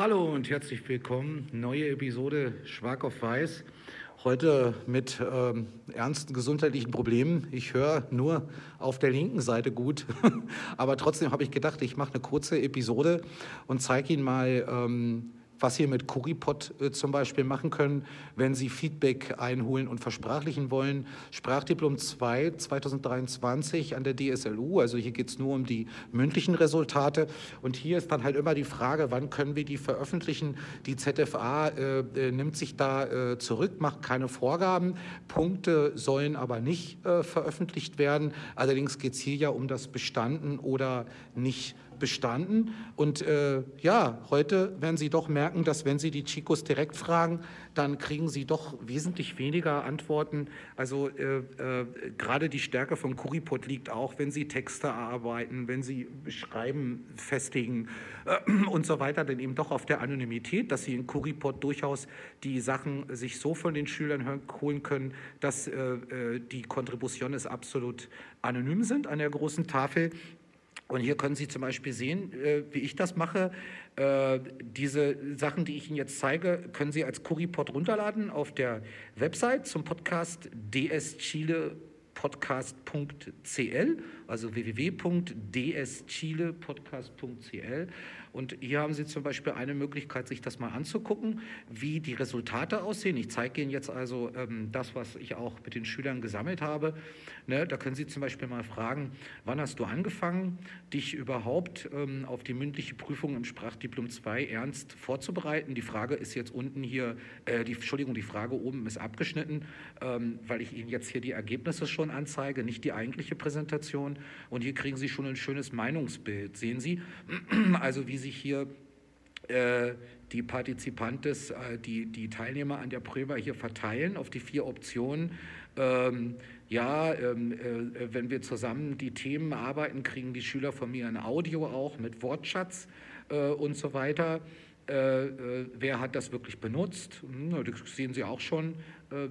Hallo und herzlich willkommen. Neue Episode Schwark auf Weiß. Heute mit ähm, ernsten gesundheitlichen Problemen. Ich höre nur auf der linken Seite gut. Aber trotzdem habe ich gedacht, ich mache eine kurze Episode und zeige Ihnen mal, ähm, was Sie mit Kuripod äh, zum Beispiel machen können, wenn Sie Feedback einholen und versprachlichen wollen. Sprachdiplom 2 2023 an der DSLU, also hier geht es nur um die mündlichen Resultate. Und hier ist dann halt immer die Frage, wann können wir die veröffentlichen? Die ZFA äh, äh, nimmt sich da äh, zurück, macht keine Vorgaben. Punkte sollen aber nicht äh, veröffentlicht werden. Allerdings geht es hier ja um das Bestanden oder nicht bestanden. Und äh, ja, heute werden Sie doch merken, dass wenn Sie die Chicos direkt fragen, dann kriegen Sie doch wesentlich weniger Antworten. Also äh, äh, gerade die Stärke von Kuripod liegt auch, wenn Sie Texte erarbeiten, wenn Sie Schreiben festigen äh, und so weiter, denn eben doch auf der Anonymität, dass Sie in Kuripod durchaus die Sachen sich so von den Schülern holen können, dass äh, äh, die Kontributionen absolut anonym sind an der großen Tafel. Und hier können Sie zum Beispiel sehen, äh, wie ich das mache. Äh, diese Sachen, die ich Ihnen jetzt zeige, können Sie als Currypod runterladen auf der Website zum Podcast dschilepodcast.cl, also www.dschilepodcast.cl. Und hier haben Sie zum Beispiel eine Möglichkeit, sich das mal anzugucken, wie die Resultate aussehen. Ich zeige Ihnen jetzt also ähm, das, was ich auch mit den Schülern gesammelt habe. Ne, da können Sie zum Beispiel mal fragen, wann hast du angefangen, dich überhaupt ähm, auf die mündliche Prüfung im Sprachdiplom 2 ernst vorzubereiten? Die Frage ist jetzt unten hier, äh, die, Entschuldigung, die Frage oben ist abgeschnitten, ähm, weil ich Ihnen jetzt hier die Ergebnisse schon anzeige, nicht die eigentliche Präsentation. Und hier kriegen Sie schon ein schönes Meinungsbild. Sehen Sie, also wie sich hier äh, die Partizipantes, äh, die, die Teilnehmer an der Prüfer hier verteilen auf die vier Optionen. Ähm, ja, ähm, äh, wenn wir zusammen die Themen arbeiten, kriegen die Schüler von mir ein Audio auch mit Wortschatz äh, und so weiter. Äh, äh, wer hat das wirklich benutzt? Hm, das sehen Sie auch schon, äh,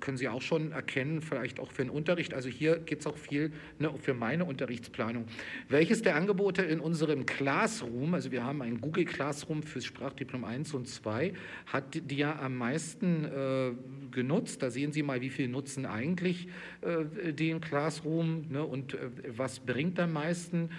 können Sie auch schon erkennen, vielleicht auch für den Unterricht. Also hier geht es auch viel ne, für meine Unterrichtsplanung. Welches der Angebote in unserem Classroom, also wir haben ein Google Classroom fürs Sprachdiplom 1 und 2, hat die ja am meisten äh, genutzt? Da sehen Sie mal, wie viel nutzen eigentlich äh, den Classroom ne, und äh, was bringt am meisten?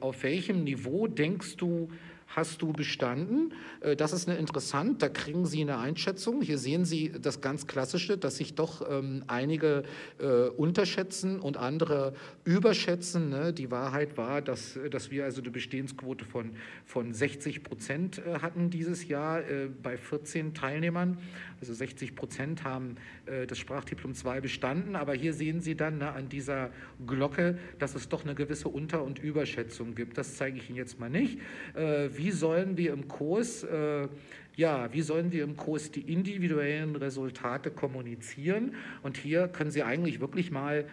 auf welchem Niveau denkst du, hast du bestanden. Äh, das ist eine interessant, da kriegen Sie eine Einschätzung. Hier sehen Sie das ganz Klassische, dass sich doch ähm, einige äh, unterschätzen und andere überschätzen. Ne? Die Wahrheit war, dass, dass wir also eine Bestehensquote von, von 60 Prozent äh, hatten dieses Jahr äh, bei 14 Teilnehmern. Also 60 Prozent haben äh, das Sprachdiplom 2 bestanden. Aber hier sehen Sie dann ne, an dieser Glocke, dass es doch eine gewisse Unter- und Überschätzung gibt. Das zeige ich Ihnen jetzt mal nicht. Äh, wie sollen wir im Kurs, äh, ja, wie sollen wir im Kurs die individuellen Resultate kommunizieren? Und hier können Sie eigentlich wirklich mal,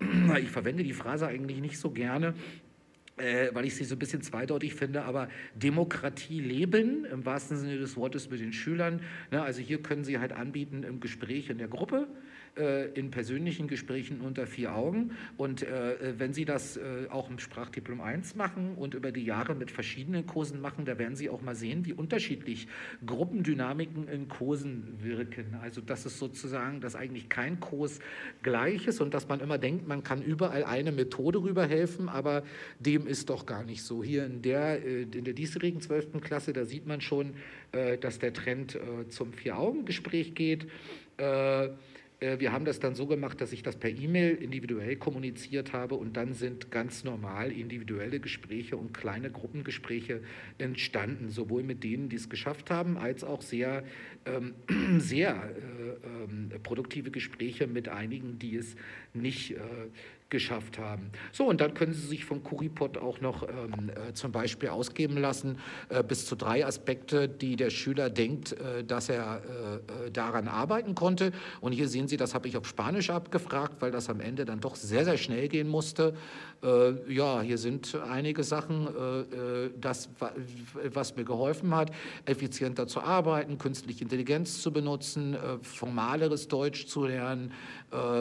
ich verwende die Phrase eigentlich nicht so gerne, äh, weil ich sie so ein bisschen zweideutig finde, aber Demokratie leben im wahrsten Sinne des Wortes mit den Schülern. Ne? Also hier können Sie halt anbieten im Gespräch in der Gruppe äh, in persönlichen Gesprächen unter vier Augen. Und äh, wenn Sie das äh, auch im Sprachdiplom 1 machen und über die Jahre mit verschiedenen Kursen machen, da werden Sie auch mal sehen, wie unterschiedlich Gruppendynamiken in Kursen wirken. Also das ist sozusagen, dass eigentlich kein Kurs gleich ist und dass man immer denkt, man kann überall eine Methode rüberhelfen, aber dem ist doch gar nicht so. Hier in der, in der diesjährigen 12. Klasse, da sieht man schon, dass der Trend zum Vier-Augen-Gespräch geht. Äh, wir haben das dann so gemacht, dass ich das per E-Mail individuell kommuniziert habe und dann sind ganz normal individuelle Gespräche und kleine Gruppengespräche entstanden, sowohl mit denen, die es geschafft haben, als auch sehr, ähm, sehr äh, äh, produktive Gespräche mit einigen, die es nicht äh, geschafft haben. So, und dann können Sie sich von Kuripod auch noch ähm, äh, zum Beispiel ausgeben lassen, äh, bis zu drei Aspekte, die der Schüler denkt, äh, dass er äh, äh, daran arbeiten konnte. Und hier sehen Sie, das habe ich auf Spanisch abgefragt, weil das am Ende dann doch sehr, sehr schnell gehen musste. Äh, ja, hier sind einige Sachen, das, was mir geholfen hat, effizienter zu arbeiten, künstliche Intelligenz zu benutzen, formaleres Deutsch zu lernen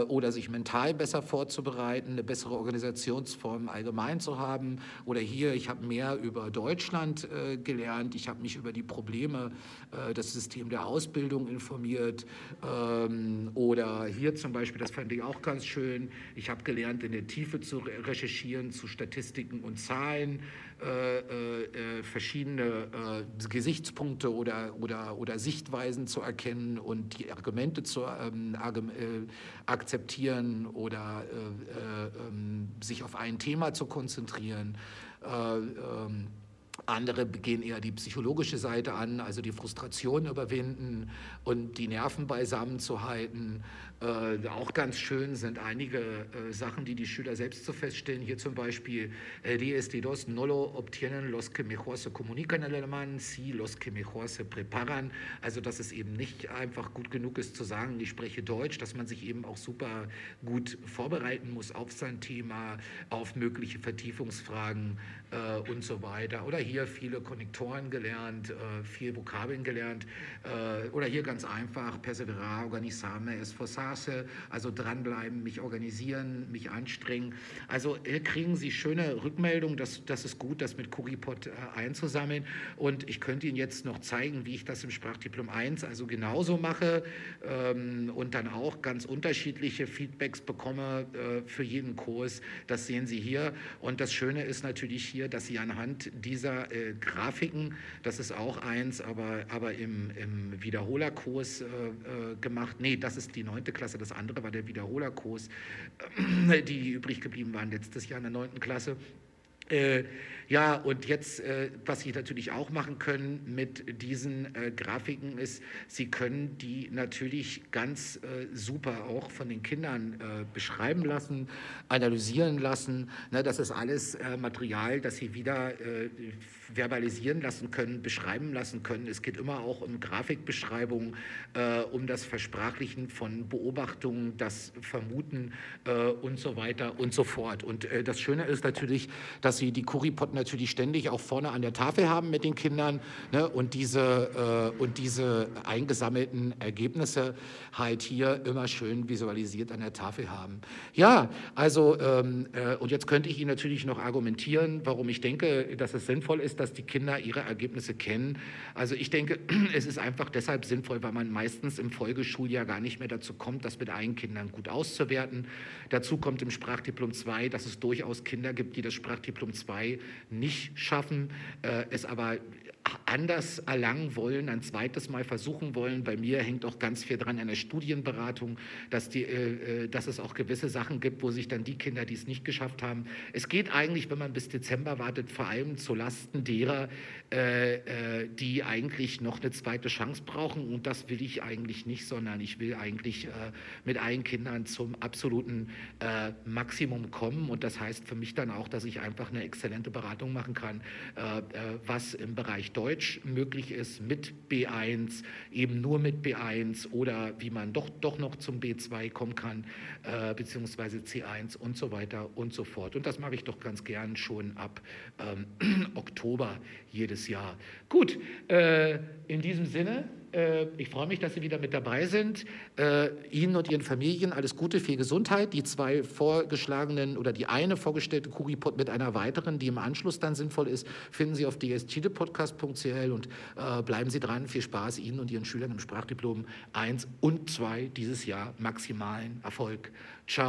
oder sich mental besser vorzubereiten Arbeiten, eine bessere Organisationsform allgemein zu haben. Oder hier, ich habe mehr über Deutschland äh, gelernt, ich habe mich über die Probleme, äh, das System der Ausbildung informiert. Ähm, oder hier zum Beispiel, das fand ich auch ganz schön, ich habe gelernt, in der Tiefe zu recherchieren zu Statistiken und Zahlen. Äh, äh, verschiedene äh, Gesichtspunkte oder, oder, oder Sichtweisen zu erkennen und die Argumente zu ähm, akzeptieren oder ähm, sich auf ein Thema zu konzentrieren. Andere gehen eher die psychologische Seite an, also die Frustration überwinden und die Nerven beisammen zu halten. Äh, auch ganz schön sind einige äh, Sachen, die die Schüler selbst zu feststellen. Hier zum Beispiel, eh, die dos no lo obtienen los que mejor se comunican en alemán, si los que mejor se preparan. Also, dass es eben nicht einfach gut genug ist zu sagen, ich spreche Deutsch, dass man sich eben auch super gut vorbereiten muss auf sein Thema, auf mögliche Vertiefungsfragen äh, und so weiter. Oder hier viele Konnektoren gelernt, äh, viel Vokabeln gelernt. Äh, oder hier ganz einfach, perseverar, organizarme, esforzar Straße, also dranbleiben, mich organisieren, mich anstrengen. Also hier kriegen Sie schöne Rückmeldungen, das, das ist gut, das mit Kuripod äh, einzusammeln. Und ich könnte Ihnen jetzt noch zeigen, wie ich das im Sprachdiplom 1 also genauso mache ähm, und dann auch ganz unterschiedliche Feedbacks bekomme äh, für jeden Kurs. Das sehen Sie hier. Und das Schöne ist natürlich hier, dass Sie anhand dieser äh, Grafiken, das ist auch eins, aber, aber im, im Wiederholerkurs äh, äh gemacht, nee, das ist die neunte Klasse, das andere war der Wiederholerkurs, die übrig geblieben waren letztes Jahr in der neunten Klasse. Äh, ja, und jetzt, äh, was Sie natürlich auch machen können mit diesen äh, Grafiken ist, Sie können die natürlich ganz äh, super auch von den Kindern äh, beschreiben lassen, analysieren lassen. Ne, das ist alles äh, Material, das Sie wieder verbalisieren lassen können, beschreiben lassen können. Es geht immer auch um Grafikbeschreibung, um das Versprachlichen von Beobachtungen, das Vermuten und so weiter und so fort. Und das Schöne ist natürlich, dass dass sie die Kuripot natürlich ständig auch vorne an der Tafel haben mit den Kindern ne, und, diese, äh, und diese eingesammelten Ergebnisse halt hier immer schön visualisiert an der Tafel haben. Ja, also ähm, äh, und jetzt könnte ich Ihnen natürlich noch argumentieren, warum ich denke, dass es sinnvoll ist, dass die Kinder ihre Ergebnisse kennen. Also ich denke, es ist einfach deshalb sinnvoll, weil man meistens im Folgeschuljahr gar nicht mehr dazu kommt, das mit allen Kindern gut auszuwerten. Dazu kommt im Sprachdiplom 2, dass es durchaus Kinder gibt, die das Sprachdiplom Diplom 2 nicht schaffen, äh, es aber anders erlangen wollen, ein zweites Mal versuchen wollen. Bei mir hängt auch ganz viel dran an der Studienberatung, dass, die, äh, äh, dass es auch gewisse Sachen gibt, wo sich dann die Kinder, die es nicht geschafft haben, es geht eigentlich, wenn man bis Dezember wartet, vor allem zu Lasten derer, äh, äh, die eigentlich noch eine zweite Chance brauchen. Und das will ich eigentlich nicht, sondern ich will eigentlich äh, mit allen Kindern zum absoluten äh, Maximum kommen. Und das heißt für mich dann auch, dass ich einfach eine exzellente Beratung machen kann, was im Bereich Deutsch möglich ist mit B1, eben nur mit B1 oder wie man doch, doch noch zum B2 kommen kann, äh, beziehungsweise C1 und so weiter und so fort. Und das mache ich doch ganz gern schon ab ähm, Oktober jedes Jahr. Gut, äh, in diesem Sinne ich freue mich, dass Sie wieder mit dabei sind. Äh, Ihnen und Ihren Familien alles Gute, viel Gesundheit. Die zwei vorgeschlagenen oder die eine vorgestellte Kuripod mit einer weiteren, die im Anschluss dann sinnvoll ist, finden Sie auf dschidepodcast.cl und äh, bleiben Sie dran. Viel Spaß Ihnen und Ihren Schülern im Sprachdiplom 1 und 2 dieses Jahr maximalen Erfolg. Ciao.